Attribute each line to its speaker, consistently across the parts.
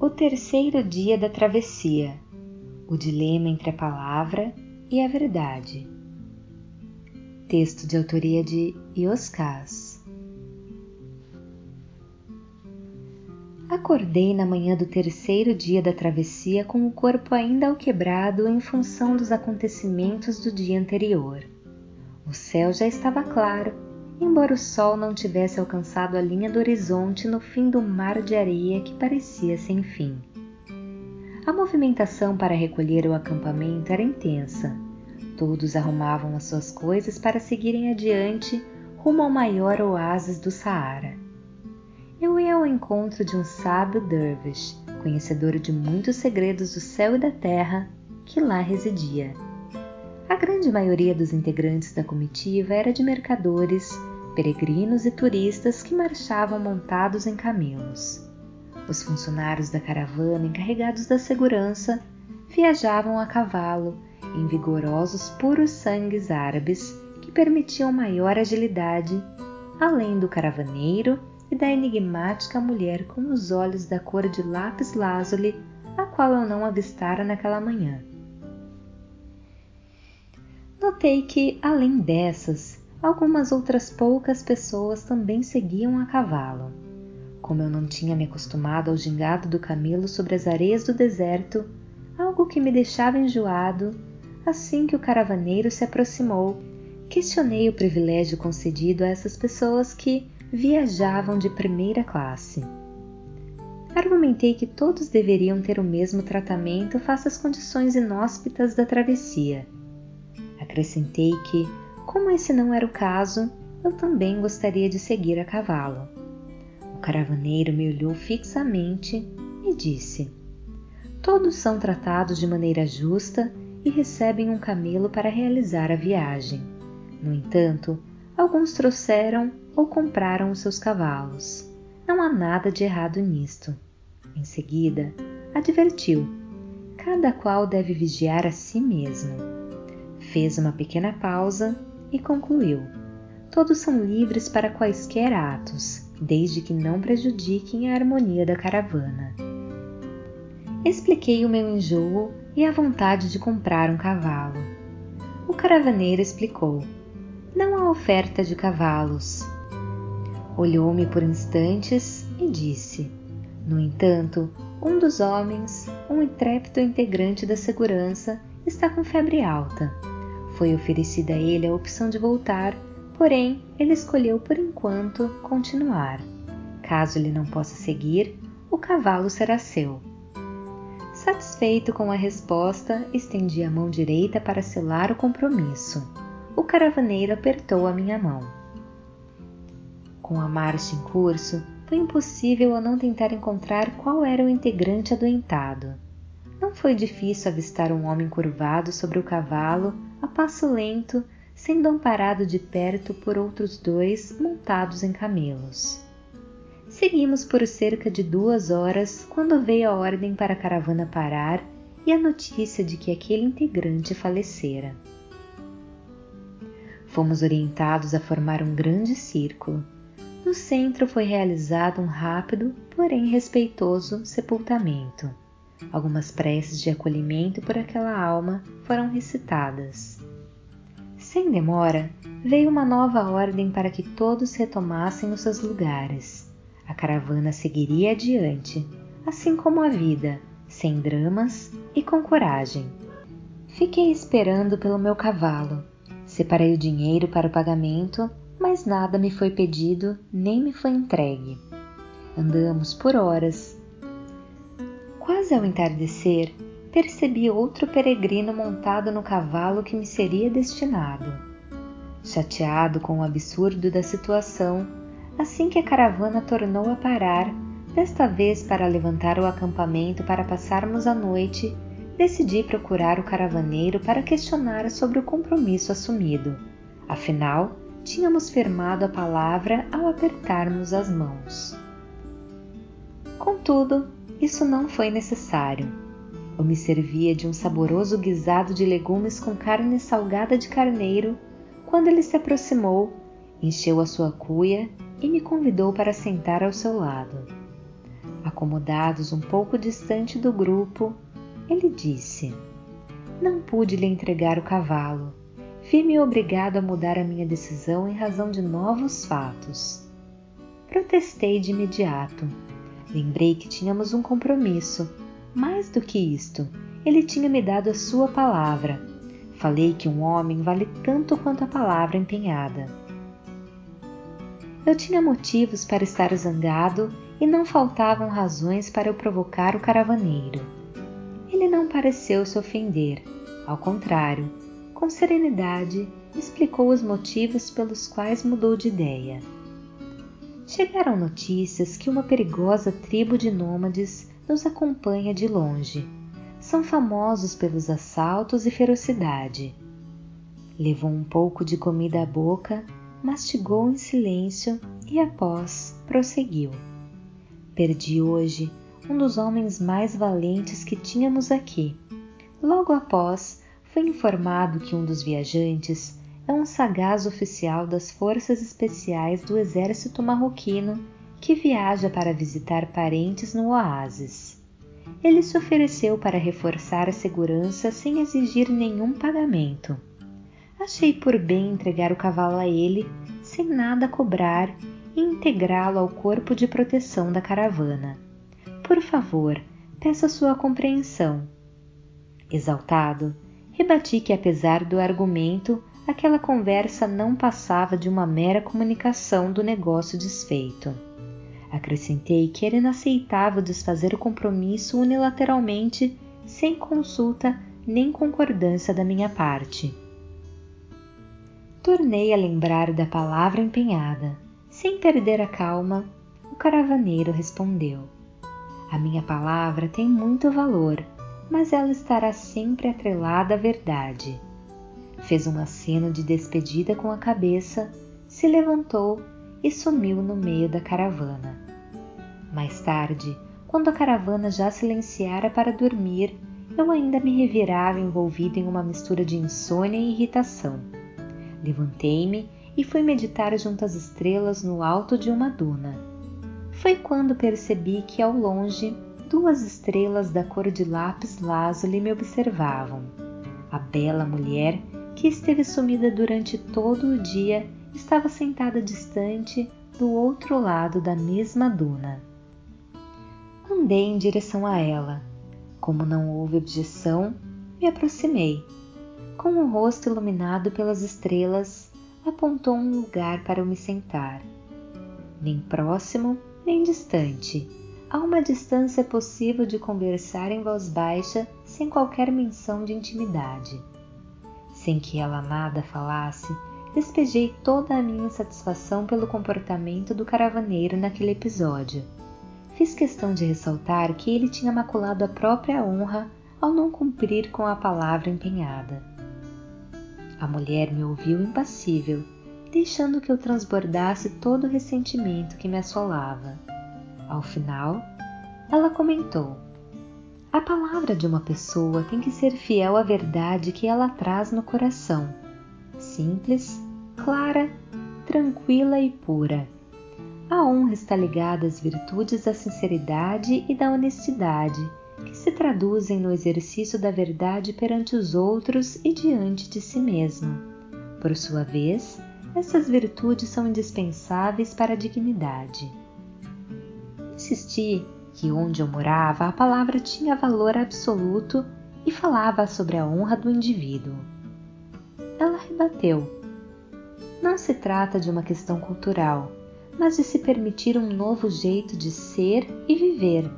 Speaker 1: O terceiro dia da travessia. O dilema entre a palavra e a verdade. Texto de autoria de Ioscas. Acordei na manhã do terceiro dia da travessia com o corpo ainda alquebrado em função dos acontecimentos do dia anterior. O céu já estava claro, embora o sol não tivesse alcançado a linha do horizonte no fim do mar de areia que parecia sem fim. A movimentação para recolher o acampamento era intensa Todos arrumavam as suas coisas para seguirem adiante rumo ao maior oásis do Saara. Eu ia ao encontro de um sábio dervish, conhecedor de muitos segredos do céu e da terra, que lá residia. A grande maioria dos integrantes da comitiva era de mercadores, peregrinos e turistas que marchavam montados em camelos. Os funcionários da caravana encarregados da segurança viajavam a cavalo em vigorosos puros sangues árabes que permitiam maior agilidade, além do caravaneiro e da enigmática mulher com os olhos da cor de lápis lazuli, a qual eu não avistara naquela manhã. Notei que, além dessas, algumas outras poucas pessoas também seguiam a cavalo. Como eu não tinha me acostumado ao gingado do camelo sobre as areias do deserto, algo que me deixava enjoado, Assim que o caravaneiro se aproximou, questionei o privilégio concedido a essas pessoas que viajavam de primeira classe. Argumentei que todos deveriam ter o mesmo tratamento face às condições inóspitas da travessia. Acrescentei que, como esse não era o caso, eu também gostaria de seguir a cavalo. O caravaneiro me olhou fixamente e disse: Todos são tratados de maneira justa e recebem um camelo para realizar a viagem. No entanto, alguns trouxeram ou compraram os seus cavalos. Não há nada de errado nisto. Em seguida, advertiu: cada qual deve vigiar a si mesmo. Fez uma pequena pausa e concluiu: todos são livres para quaisquer atos, desde que não prejudiquem a harmonia da caravana. Expliquei o meu enjoo e a vontade de comprar um cavalo. O caravaneiro explicou: Não há oferta de cavalos. Olhou-me por instantes e disse: No entanto, um dos homens, um intrépido integrante da segurança, está com febre alta. Foi oferecida a ele a opção de voltar, porém ele escolheu por enquanto continuar. Caso ele não possa seguir, o cavalo será seu. Satisfeito com a resposta, estendi a mão direita para selar o compromisso. O caravaneiro apertou a minha mão. Com a marcha em curso, foi impossível eu não tentar encontrar qual era o integrante adoentado. Não foi difícil avistar um homem curvado sobre o cavalo, a passo lento, sendo amparado de perto por outros dois montados em camelos. Seguimos por cerca de duas horas quando veio a ordem para a caravana parar e a notícia de que aquele integrante falecera. Fomos orientados a formar um grande círculo. No centro foi realizado um rápido, porém respeitoso, sepultamento. Algumas preces de acolhimento por aquela alma foram recitadas. Sem demora, veio uma nova ordem para que todos retomassem os seus lugares a caravana seguiria adiante, assim como a vida, sem dramas e com coragem. Fiquei esperando pelo meu cavalo. Separei o dinheiro para o pagamento, mas nada me foi pedido nem me foi entregue. Andamos por horas. Quase ao entardecer, percebi outro peregrino montado no cavalo que me seria destinado. Chateado com o absurdo da situação, assim que a caravana tornou a parar, desta vez para levantar o acampamento para passarmos a noite, decidi procurar o caravaneiro para questionar sobre o compromisso assumido. Afinal, tínhamos firmado a palavra ao apertarmos as mãos. Contudo, isso não foi necessário. Eu me servia de um saboroso guisado de legumes com carne salgada de carneiro quando ele se aproximou, encheu a sua cuia e me convidou para sentar ao seu lado. Acomodados um pouco distante do grupo, ele disse: Não pude lhe entregar o cavalo. Vi-me obrigado a mudar a minha decisão em razão de novos fatos. Protestei de imediato. Lembrei que tínhamos um compromisso. Mais do que isto, ele tinha me dado a sua palavra. Falei que um homem vale tanto quanto a palavra empenhada. Eu tinha motivos para estar zangado e não faltavam razões para eu provocar o caravaneiro. Ele não pareceu se ofender, ao contrário, com serenidade explicou os motivos pelos quais mudou de ideia. Chegaram notícias que uma perigosa tribo de nômades nos acompanha de longe são famosos pelos assaltos e ferocidade. Levou um pouco de comida à boca, mastigou em silêncio e após prosseguiu. Perdi hoje um dos homens mais valentes que tínhamos aqui. Logo após, fui informado que um dos viajantes é um sagaz oficial das Forças Especiais do Exército Marroquino que viaja para visitar parentes no oásis ele se ofereceu para reforçar a segurança sem exigir nenhum pagamento. Achei por bem entregar o cavalo a ele, sem nada cobrar, e integrá-lo ao corpo de proteção da caravana. Por favor, peço sua compreensão. Exaltado, rebati que, apesar do argumento, aquela conversa não passava de uma mera comunicação do negócio desfeito. Acrescentei que era inaceitável desfazer o compromisso unilateralmente, sem consulta nem concordância da minha parte. Tornei a lembrar da palavra empenhada. Sem perder a calma, o caravaneiro respondeu: A minha palavra tem muito valor, mas ela estará sempre atrelada à verdade. Fez um aceno de despedida com a cabeça, se levantou e sumiu no meio da caravana. Mais tarde, quando a caravana já silenciara para dormir, eu ainda me revirava envolvido em uma mistura de insônia e irritação. Levantei-me e fui meditar junto às estrelas no alto de uma duna. Foi quando percebi que ao longe duas estrelas da cor de lápis lazuli me observavam. A bela mulher, que esteve sumida durante todo o dia, estava sentada distante do outro lado da mesma duna. Andei em direção a ela. Como não houve objeção, me aproximei. Com o rosto iluminado pelas estrelas, apontou um lugar para eu me sentar. Nem próximo, nem distante. A uma distância possível de conversar em voz baixa sem qualquer menção de intimidade. Sem que ela nada falasse, despejei toda a minha insatisfação pelo comportamento do caravaneiro naquele episódio. Fiz questão de ressaltar que ele tinha maculado a própria honra ao não cumprir com a palavra empenhada. A mulher me ouviu impassível, deixando que eu transbordasse todo o ressentimento que me assolava. Ao final, ela comentou: A palavra de uma pessoa tem que ser fiel à verdade que ela traz no coração simples, clara, tranquila e pura. A honra está ligada às virtudes da sinceridade e da honestidade, que se traduzem no exercício da verdade perante os outros e diante de si mesmo. Por sua vez, essas virtudes são indispensáveis para a dignidade. Insisti que onde eu morava a palavra tinha valor absoluto e falava sobre a honra do indivíduo. Ela rebateu: Não se trata de uma questão cultural, mas de se permitir um novo jeito de ser e viver,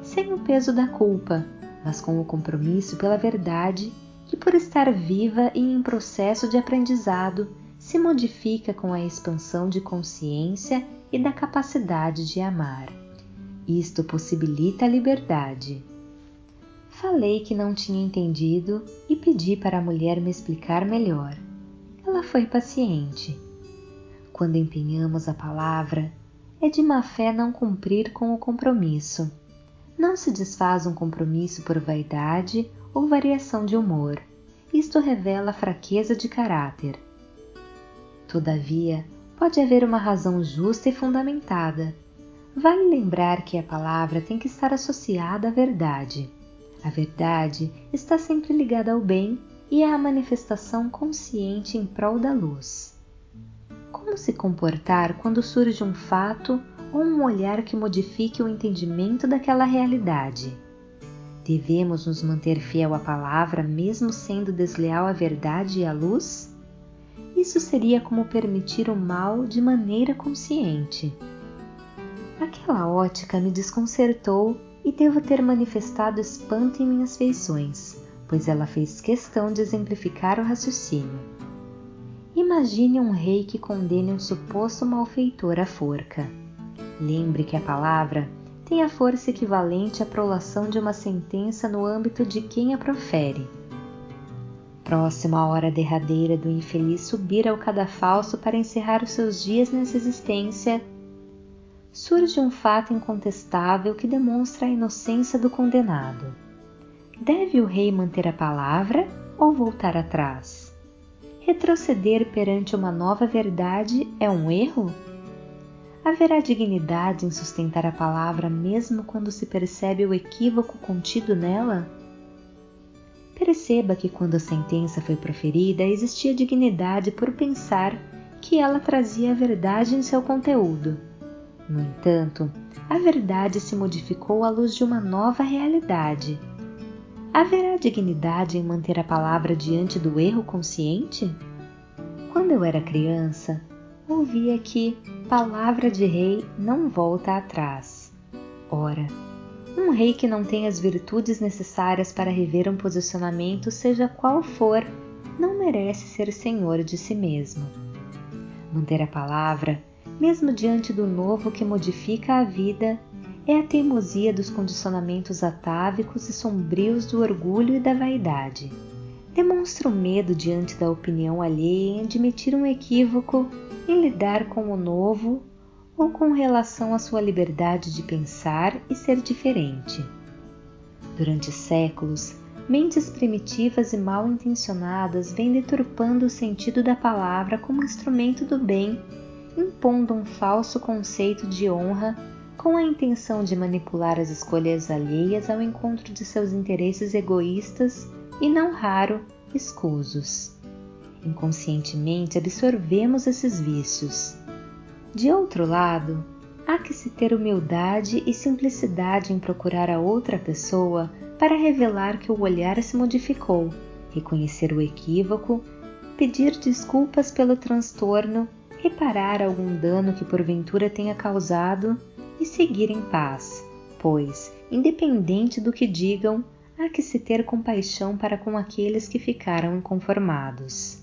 Speaker 1: sem o peso da culpa, mas com o compromisso pela verdade que, por estar viva e em processo de aprendizado, se modifica com a expansão de consciência e da capacidade de amar. Isto possibilita a liberdade. Falei que não tinha entendido e pedi para a mulher me explicar melhor. Ela foi paciente. Quando empenhamos a palavra, é de má fé não cumprir com o compromisso. Não se desfaz um compromisso por vaidade ou variação de humor. Isto revela fraqueza de caráter. Todavia, pode haver uma razão justa e fundamentada. Vale lembrar que a palavra tem que estar associada à verdade. A verdade está sempre ligada ao bem e à manifestação consciente em prol da luz. Como se comportar quando surge um fato ou um olhar que modifique o entendimento daquela realidade? Devemos nos manter fiel à palavra, mesmo sendo desleal à verdade e à luz? Isso seria como permitir o mal de maneira consciente. Aquela ótica me desconcertou e devo ter manifestado espanto em minhas feições, pois ela fez questão de exemplificar o raciocínio. Imagine um rei que condene um suposto malfeitor à forca. Lembre que a palavra tem a força equivalente à prolação de uma sentença no âmbito de quem a profere. Próximo à hora derradeira do infeliz subir ao cadafalso para encerrar os seus dias nessa existência, surge um fato incontestável que demonstra a inocência do condenado. Deve o rei manter a palavra ou voltar atrás? Retroceder perante uma nova verdade é um erro? Haverá dignidade em sustentar a palavra mesmo quando se percebe o equívoco contido nela? Perceba que quando a sentença foi proferida existia dignidade por pensar que ela trazia a verdade em seu conteúdo. No entanto, a verdade se modificou à luz de uma nova realidade. Haverá dignidade em manter a palavra diante do erro consciente? Quando eu era criança, ouvia que palavra de rei não volta atrás. Ora, um rei que não tem as virtudes necessárias para rever um posicionamento, seja qual for, não merece ser senhor de si mesmo. Manter a palavra, mesmo diante do novo que modifica a vida, é a teimosia dos condicionamentos atávicos e sombrios do orgulho e da vaidade. Demonstra o medo diante da opinião alheia em admitir um equívoco em lidar com o novo ou com relação à sua liberdade de pensar e ser diferente. Durante séculos, mentes primitivas e mal intencionadas vêm deturpando o sentido da palavra como instrumento do bem, impondo um falso conceito de honra com a intenção de manipular as escolhas alheias ao encontro de seus interesses egoístas e, não raro, escusos. Inconscientemente absorvemos esses vícios. De outro lado, há que se ter humildade e simplicidade em procurar a outra pessoa para revelar que o olhar se modificou, reconhecer o equívoco, pedir desculpas pelo transtorno, reparar algum dano que porventura tenha causado e seguir em paz, pois, independente do que digam, há que se ter compaixão para com aqueles que ficaram inconformados.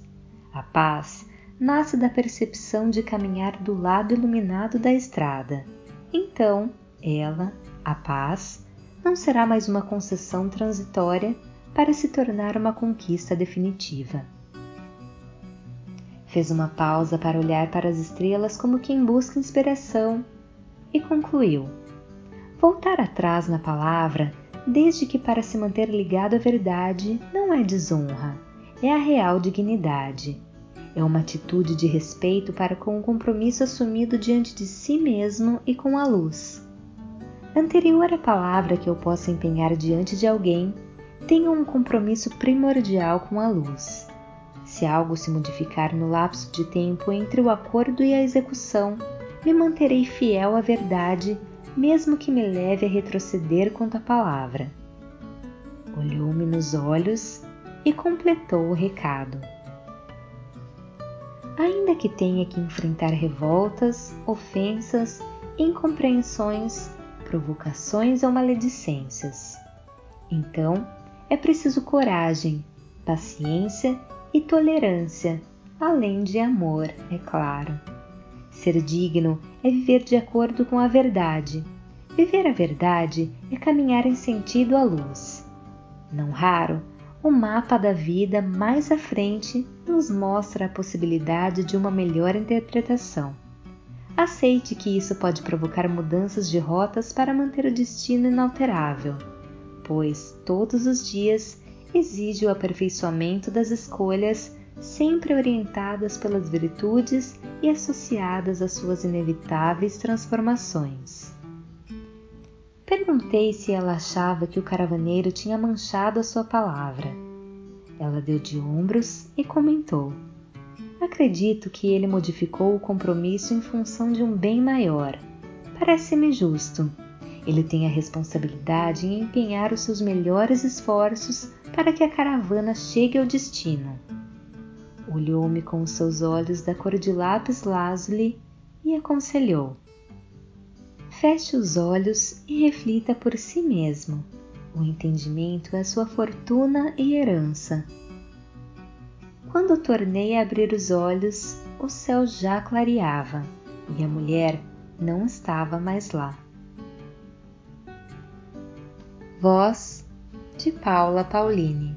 Speaker 1: A paz nasce da percepção de caminhar do lado iluminado da estrada. Então, ela, a paz, não será mais uma concessão transitória para se tornar uma conquista definitiva. Fez uma pausa para olhar para as estrelas como quem busca inspiração e concluiu: Voltar atrás na palavra, desde que para se manter ligado à verdade, não é desonra, é a real dignidade. É uma atitude de respeito para com o compromisso assumido diante de si mesmo e com a luz. Anterior à palavra que eu possa empenhar diante de alguém, tenho um compromisso primordial com a luz. Se algo se modificar no lapso de tempo entre o acordo e a execução, me manterei fiel à verdade, mesmo que me leve a retroceder quanto à palavra. Olhou-me nos olhos e completou o recado. Ainda que tenha que enfrentar revoltas, ofensas, incompreensões, provocações ou maledicências. Então, é preciso coragem, paciência e tolerância, além de amor, é claro. Ser digno é viver de acordo com a verdade. Viver a verdade é caminhar em sentido à luz. Não raro, o mapa da vida mais à frente nos mostra a possibilidade de uma melhor interpretação. Aceite que isso pode provocar mudanças de rotas para manter o destino inalterável, pois todos os dias exige o aperfeiçoamento das escolhas sempre orientadas pelas virtudes e associadas às suas inevitáveis transformações. Perguntei se ela achava que o caravaneiro tinha manchado a sua palavra. Ela deu de ombros e comentou: Acredito que ele modificou o compromisso em função de um bem maior. Parece-me justo. Ele tem a responsabilidade em empenhar os seus melhores esforços para que a caravana chegue ao destino. Olhou-me com os seus olhos da cor de lápis lazuli e aconselhou: Feche os olhos e reflita por si mesmo. O entendimento é sua fortuna e herança. Quando tornei a abrir os olhos, o céu já clareava e a mulher não estava mais lá. Voz de Paula Pauline